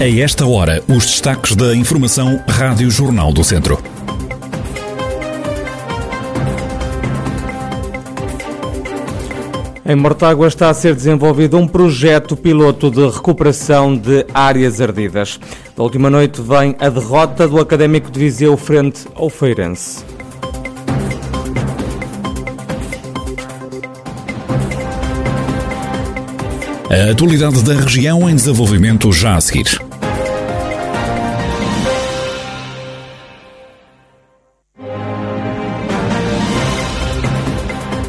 A esta hora, os destaques da Informação Rádio Jornal do Centro. Em Mortágua está a ser desenvolvido um projeto piloto de recuperação de áreas ardidas. Da última noite vem a derrota do Académico de Viseu frente ao Feirense. A atualidade da região em desenvolvimento já a seguir.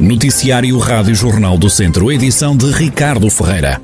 Noticiário Rádio Jornal do Centro, edição de Ricardo Ferreira.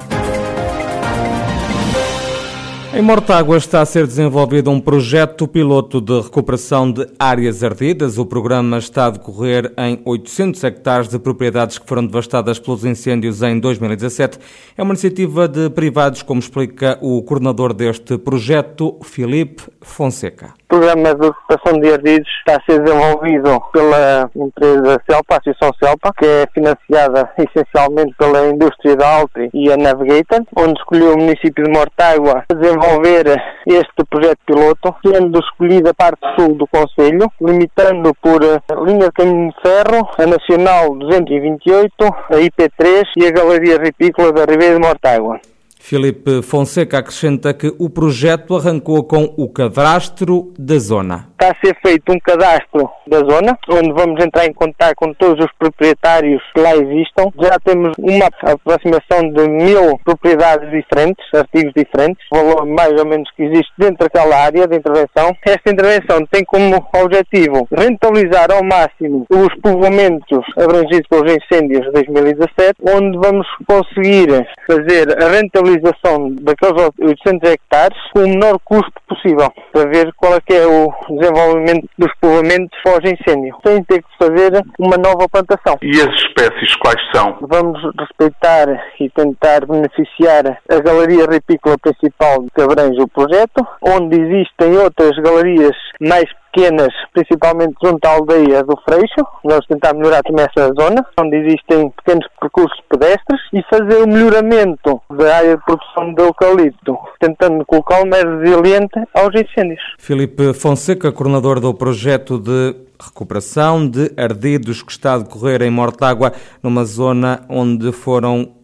Em Mortágua está a ser desenvolvido um projeto piloto de recuperação de áreas ardidas. O programa está a decorrer em 800 hectares de propriedades que foram devastadas pelos incêndios em 2017. É uma iniciativa de privados, como explica o coordenador deste projeto, Filipe Fonseca. Programa de recuperação de ardidos está a ser desenvolvido pela empresa Celpa, a Associação Celpa, que é financiada essencialmente pela indústria da Altri e a Navigator, onde escolheu o município de Mortágua a desenvolver este projeto piloto, sendo escolhida a parte sul do Conselho, limitando por linha de caminho de ferro, a Nacional 228, a IP3 e a Galeria Ripícola da Ribeira de Mortágua. Filipe Fonseca acrescenta que o projeto arrancou com o cadastro da zona. Está a ser feito um cadastro da zona, onde vamos entrar em contato com todos os proprietários que lá existam. Já temos uma aproximação de mil propriedades diferentes, artigos diferentes, valor mais ou menos que existe dentro daquela área de intervenção. Esta intervenção tem como objetivo rentabilizar ao máximo os povoamentos abrangidos pelos incêndios de 2017, onde vamos conseguir fazer a rentabilização daqueles 800 hectares com o menor custo possível, para ver qual é que é o desenvolvimento dos povoamentos pós-incêndio, sem ter que fazer uma nova plantação. E as espécies quais são? Vamos respeitar e tentar beneficiar a galeria ripícola principal que abrange o projeto, onde existem outras galerias mais pequenas, principalmente junto à aldeia do Freixo. Vamos tentar melhorar também essa zona, onde existem pequenos percursos pedestres e fazer o melhoramento da área de produção de eucalipto, tentando colocar o mais resiliente aos incêndios. Filipe Fonseca, coordenador do projeto de recuperação de ardidos que está a decorrer em Mortágua, numa zona onde foram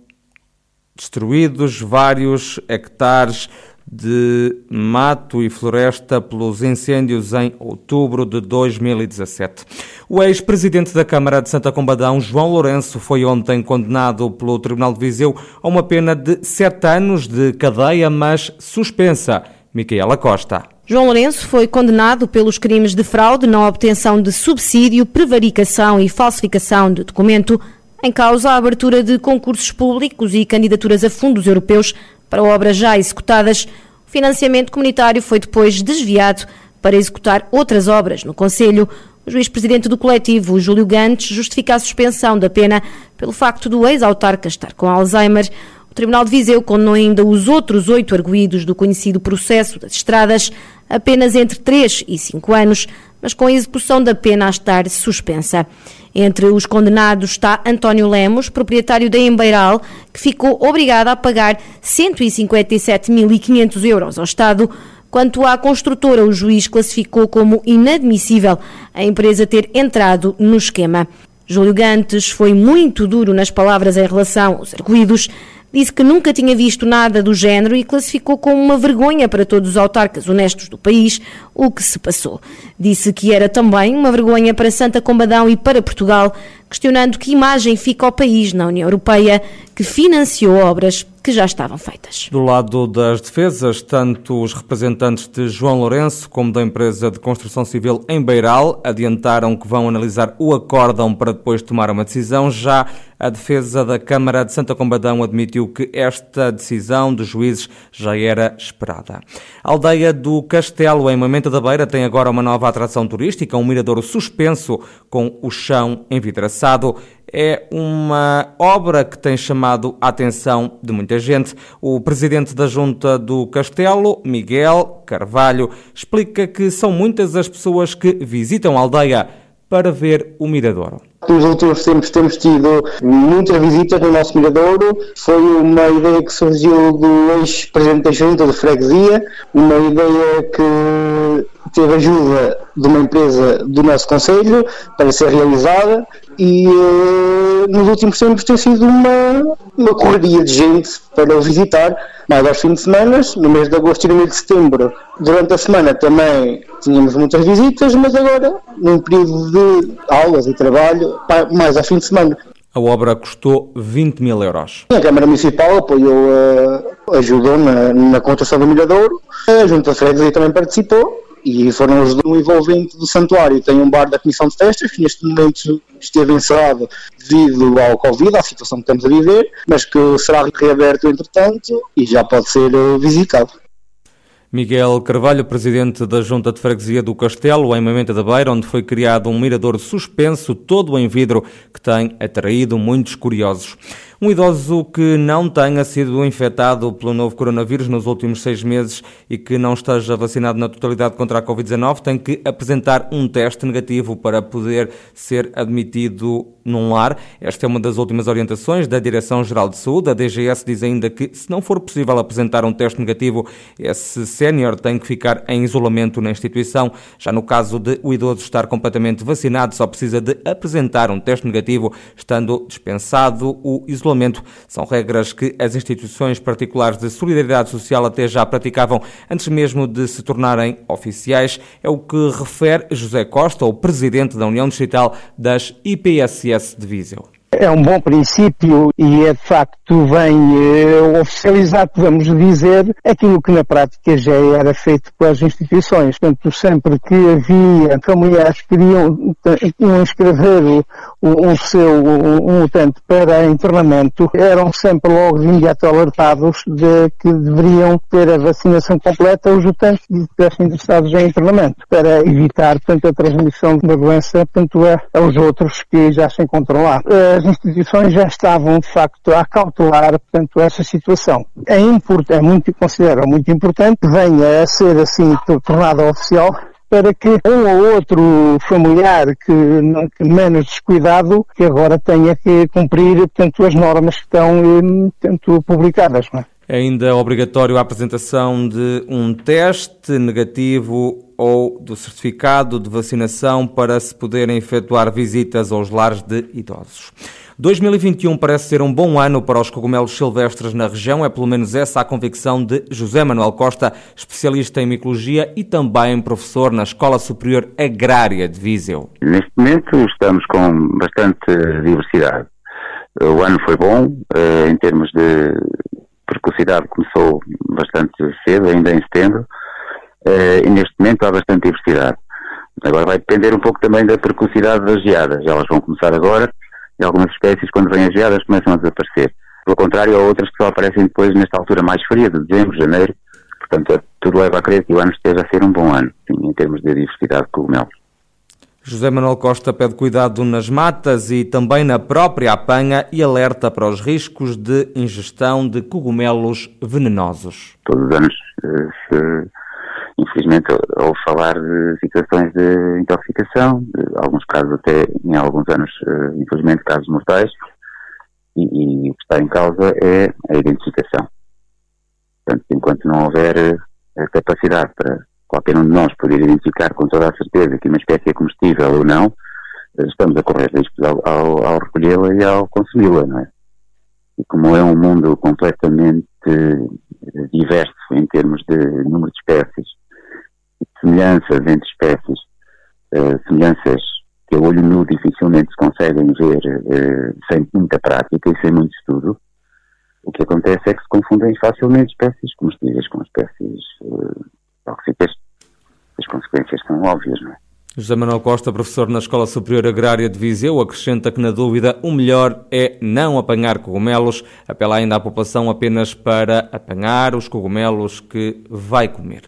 destruídos vários hectares de mato e floresta pelos incêndios em outubro de 2017. O ex-presidente da Câmara de Santa Combadão, João Lourenço, foi ontem condenado pelo Tribunal de Viseu a uma pena de sete anos de cadeia, mas suspensa. Micaela Costa. João Lourenço foi condenado pelos crimes de fraude na obtenção de subsídio, prevaricação e falsificação de documento, em causa a abertura de concursos públicos e candidaturas a fundos europeus para obras já executadas. O financiamento comunitário foi depois desviado para executar outras obras no Conselho. O juiz-presidente do coletivo, Júlio Gantes, justifica a suspensão da pena pelo facto do ex-autarca estar com Alzheimer. O Tribunal de Viseu condenou ainda os outros oito arguídos do conhecido processo das estradas, apenas entre 3 e 5 anos, mas com a execução da pena a estar suspensa. Entre os condenados está António Lemos, proprietário da Embeiral, que ficou obrigado a pagar 157.500 euros ao Estado. Quanto à construtora, o juiz classificou como inadmissível a empresa ter entrado no esquema. Júlio Gantes foi muito duro nas palavras em relação aos arguídos, disse que nunca tinha visto nada do género e classificou como uma vergonha para todos os autarcas honestos do país o que se passou. Disse que era também uma vergonha para Santa Combadão e para Portugal, questionando que imagem fica ao país na União Europeia que financiou obras que já estavam feitas. Do lado das defesas, tanto os representantes de João Lourenço como da empresa de construção civil em Beiral adiantaram que vão analisar o acórdão para depois tomar uma decisão. Já a defesa da Câmara de Santa Combadão admitiu que esta decisão dos juízes já era esperada. A aldeia do Castelo, em Mamenta da Beira, tem agora uma nova atração turística, um miradouro suspenso com o chão envidraçado é uma obra que tem chamado a atenção de muita gente. O presidente da Junta do Castelo, Miguel Carvalho, explica que são muitas as pessoas que visitam a aldeia para ver o Miradouro. Nos últimos tempos temos tido muitas visitas no nosso miradouro. Foi uma ideia que surgiu do ex-presidente da Junta de Freguesia, uma ideia que teve ajuda de uma empresa do nosso Conselho para ser realizada e uh, nos últimos tempos tem sido uma, uma correria de gente para o visitar, mais aos fins de semana, no mês de agosto e no mês de setembro. Durante a semana também tínhamos muitas visitas, mas agora, num período de aulas e trabalho, mais ao fim de semana. A obra custou 20 mil euros. A Câmara Municipal apoiou, uh, ajudou na, na construção do Milhadouro, a Junta de Freguesia também participou e foram os do envolvente do santuário. Tem um bar da Comissão de Festas que neste momento esteve encerrado devido ao Covid, à situação que estamos a viver, mas que será reaberto entretanto e já pode ser eh, visitado. Miguel Carvalho, presidente da Junta de Freguesia do Castelo, em Mamenta da Beira, onde foi criado um mirador suspenso, todo em vidro, que tem atraído muitos curiosos. Um idoso que não tenha sido infectado pelo novo coronavírus nos últimos seis meses e que não esteja vacinado na totalidade contra a Covid-19 tem que apresentar um teste negativo para poder ser admitido num lar. Esta é uma das últimas orientações da Direção-Geral de Saúde. A DGS diz ainda que, se não for possível apresentar um teste negativo, esse sénior tem que ficar em isolamento na instituição. Já no caso de o idoso estar completamente vacinado, só precisa de apresentar um teste negativo, estando dispensado o isolamento isolamento. São regras que as instituições particulares de solidariedade social até já praticavam antes mesmo de se tornarem oficiais. É o que refere José Costa, o presidente da União Distrital das IPSS de Viseu é um bom princípio e é de facto vem eh, oficializar, podemos dizer, aquilo que na prática já era feito pelas instituições. Portanto, sempre que havia que queriam, queriam inscrever o, seu um utente para internamento, eram sempre logo de imediato alertados de que deveriam ter a vacinação completa os utentes que estivessem interessados em internamento, para evitar, portanto, a transmissão da doença, portanto, aos outros que já se encontram lá. As as instituições já estavam, de facto, a cautelar, portanto, essa situação. É, importante, é muito, considero muito importante que venha a ser, assim, tornada oficial para que um ou outro familiar que, que, menos descuidado, que agora tenha que cumprir, portanto, as normas que estão, eh, portanto, publicadas, não é? É ainda obrigatório a apresentação de um teste negativo ou do certificado de vacinação para se poderem efetuar visitas aos lares de idosos. 2021 parece ser um bom ano para os cogumelos silvestres na região, é pelo menos essa a convicção de José Manuel Costa, especialista em micologia e também professor na Escola Superior Agrária de Viseu. Neste momento estamos com bastante diversidade. O ano foi bom, eh, em termos de precocidade começou bastante cedo, ainda em setembro, eh, e neste momento há bastante diversidade. Agora vai depender um pouco também da precocidade das geadas. Elas vão começar agora e algumas espécies, quando vêm as geadas, começam a desaparecer. Pelo contrário, há outras que só aparecem depois nesta altura mais fria, de dezembro, janeiro. Portanto, tudo leva a crer que o ano esteja a ser um bom ano, sim, em termos de diversidade de cogumelos. José Manuel Costa pede cuidado nas matas e também na própria apanha e alerta para os riscos de ingestão de cogumelos venenosos. Todos os anos eh, se infelizmente ouve falar de situações de intoxicação, de alguns casos até, em alguns anos, eh, infelizmente, casos mortais, e, e, o que está em causa é a identificação. Portanto, enquanto não houver eh, a capacidade para qualquer um de nós poder identificar com toda a certeza que uma espécie é comestível ou não, eh, estamos a correr riscos ao, ao, ao recolhê-la e ao consumi-la, não é? E como é um mundo completamente diverso em termos de número de espécies, semelhanças entre espécies, uh, semelhanças que a olho nu dificilmente se conseguem ver sem muita prática e sem muito estudo, o que acontece é que se confundem facilmente espécies comestíveis com espécies consequências óbvias, não é? José Manuel Costa, professor na Escola Superior Agrária de Viseu, acrescenta que, na dúvida, o melhor é não apanhar cogumelos. Apela ainda à população apenas para apanhar os cogumelos que vai comer.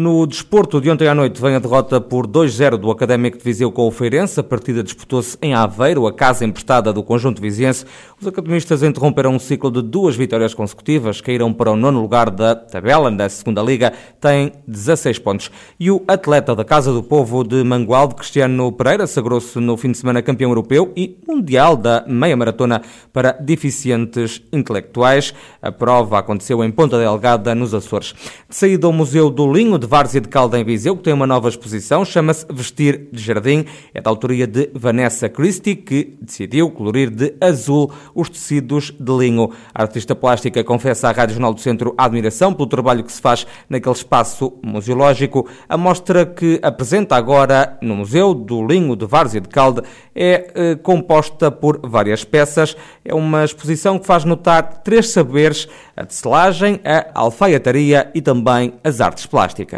No desporto de ontem à noite vem a derrota por 2-0 do Académico de Viseu com o Feirense. A partida disputou-se em Aveiro, a casa emprestada do conjunto viziense. Os academistas interromperam um ciclo de duas vitórias consecutivas, caíram para o nono lugar da tabela da segunda liga, têm 16 pontos. E o atleta da Casa do Povo de Mangualde, Cristiano Pereira, sagrou-se no fim de semana campeão europeu e mundial da meia maratona para deficientes intelectuais. A prova aconteceu em Ponta Delgada, nos Açores. De saída ao Museu do Linho de Várzea de Calda em Viseu, que tem uma nova exposição, chama-se Vestir de Jardim. É da autoria de Vanessa Christie, que decidiu colorir de azul os tecidos de linho. A artista plástica confessa à Rádio Jornal do Centro a admiração pelo trabalho que se faz naquele espaço museológico. A mostra que apresenta agora no Museu do Linho de Várzea de Calda é eh, composta por várias peças. É uma exposição que faz notar três saberes: a tecelagem, a alfaiataria e também as artes plásticas.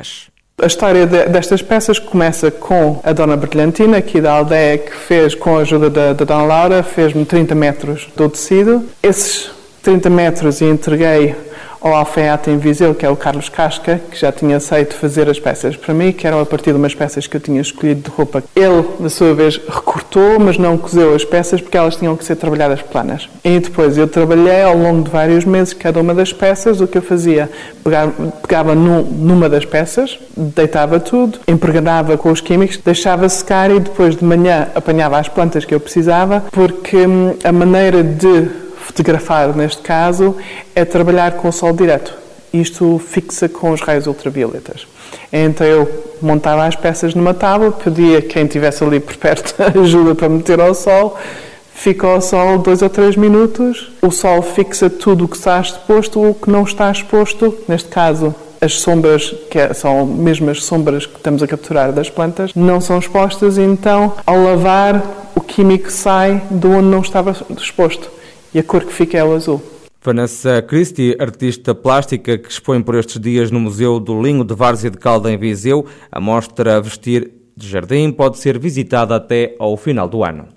A história de, destas peças começa com a Dona Brilhantina, aqui da aldeia, que fez, com a ajuda da, da Dona Laura, fez-me 30 metros do tecido. Esses 30 metros e entreguei ao alfaiate em Viseu, que é o Carlos Casca, que já tinha aceito fazer as peças para mim, que eram a partir de umas peças que eu tinha escolhido de roupa. Ele, da sua vez, recortou, mas não cozeu as peças porque elas tinham que ser trabalhadas planas. E depois eu trabalhei ao longo de vários meses cada uma das peças. O que eu fazia? Pegava, pegava num, numa das peças, deitava tudo, impregnava com os químicos, deixava secar e depois de manhã apanhava as plantas que eu precisava, porque hum, a maneira de fotografar, neste caso, é trabalhar com o sol direto. Isto fixa com os raios ultravioletas. Então eu montava as peças numa tábua, pedia quem estivesse ali por perto ajuda para meter ao sol, fica ao sol dois ou três minutos, o sol fixa tudo o que está exposto ou o que não está exposto, neste caso as sombras, que é, são mesmo as sombras que estamos a capturar das plantas, não são expostas. Então ao lavar o químico sai de onde não estava exposto e a cor que fica é o azul. Vanessa Christie, artista plástica que expõe por estes dias no Museu do Linho de Várzea de Calda, em Viseu, a mostra Vestir de Jardim pode ser visitada até ao final do ano.